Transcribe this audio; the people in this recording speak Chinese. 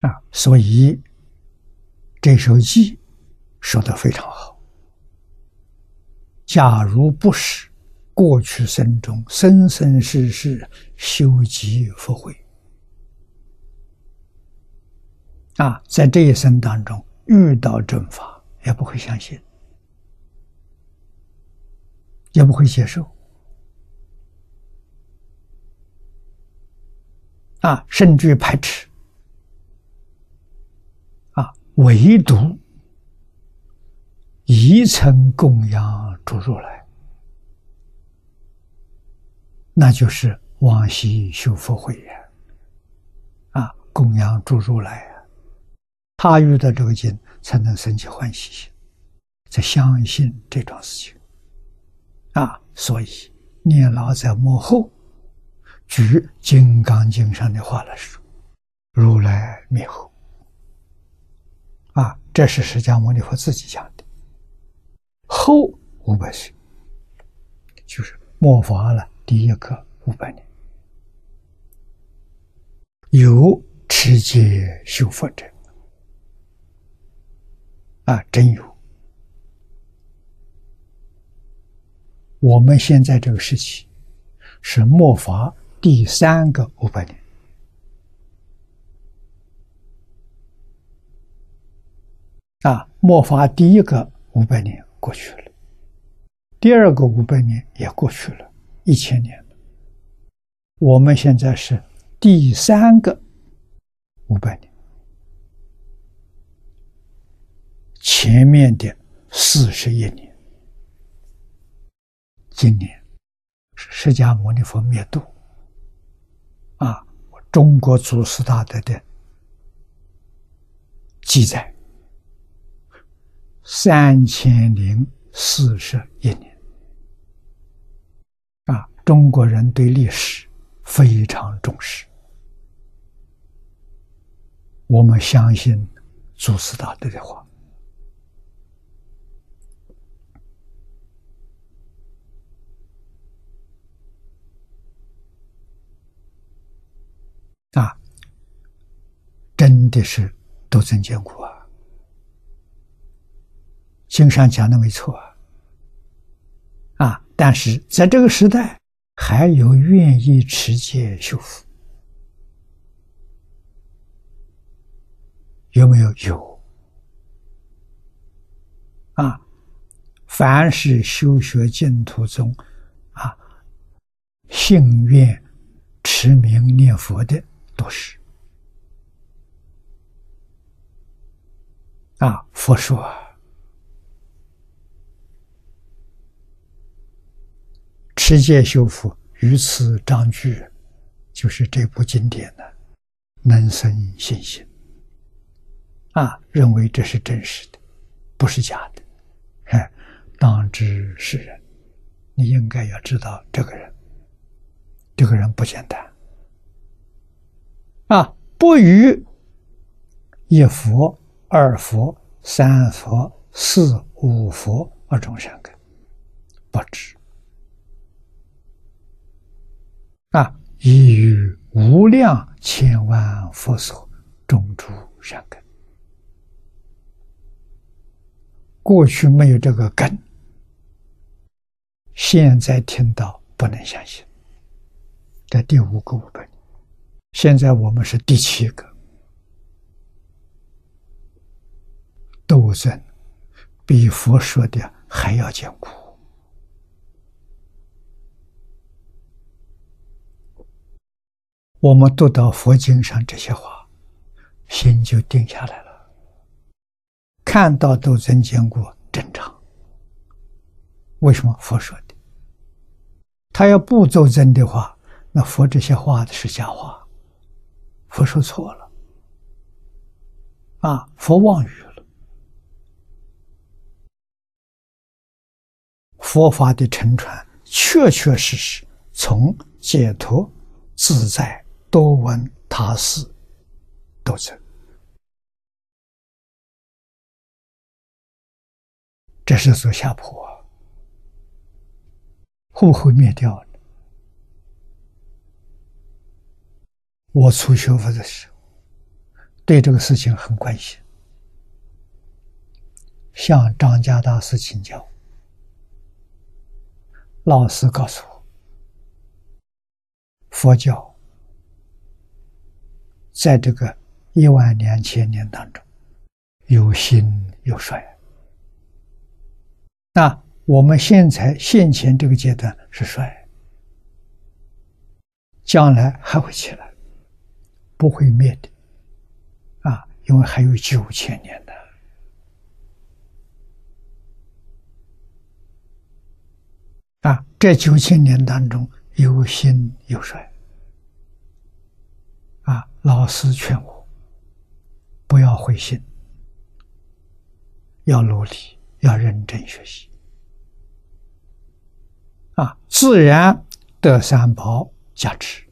啊，所以这首偈说的非常好。假如不是过去生中生生世世修积福慧，啊，在这一生当中遇到正法，也不会相信，也不会接受，啊，甚至排斥，唯独一层供养诸如来，那就是往昔修福慧呀，啊，供养诸如来呀，他遇到这个经，才能生起欢喜心，才相信这桩事情，啊，所以念老在幕后，举《金刚经》上的话来说：“如来灭后。”这是释迦牟尼佛自己讲的。后五百岁，就是末法了第一个五百年，有持戒修佛者，啊，真有。我们现在这个时期是末法第三个五百年，啊，末法第一个五百年。过去了，第二个五百年也过去了，一千年了。我们现在是第三个五百年，前面的四十一年，今年释迦牟尼佛灭度啊，中国祖师大德的记载。三千零四十一年，啊！中国人对历史非常重视，我们相信祖师大德的话，啊，真的是都曾见过啊！经上讲的没错，啊！但是在这个时代，还有愿意持戒修福，有没有？有。啊，凡是修学净土宗，啊，信愿持名念佛的，都是。啊，佛说。世界修复，于此章句，就是这部经典的，能生信心。啊，认为这是真实的，不是假的。哎，当知是人，你应该要知道这个人，这个人不简单。啊，不与一佛、二佛、三佛、四五佛而众生根，不知。啊！已于无量千万佛所种诸善根，过去没有这个根，现在听到不能相信。在第五个五百年，现在我们是第七个，斗争比佛说的还要坚固。我们读到佛经上这些话，心就定下来了。看到斗争坚固正常。为什么佛说的？他要不斗争的话，那佛这些话是假话。佛说错了，啊，佛妄语了。佛法的沉传，确确实实从解脱自在。多闻他事，斗争，这是走下坡，会不会灭掉呢？我初学佛的时候，对这个事情很关心，向张家大师请教。老师告诉我，佛教在这个一万两千年当中，有兴有衰。那我们现在现前这个阶段是衰，将来还会起来，不会灭的。啊，因为还有九千年的。啊，这九千年当中有兴有衰。啊，老师劝我不要灰心，要努力，要认真学习。啊，自然得三宝加持。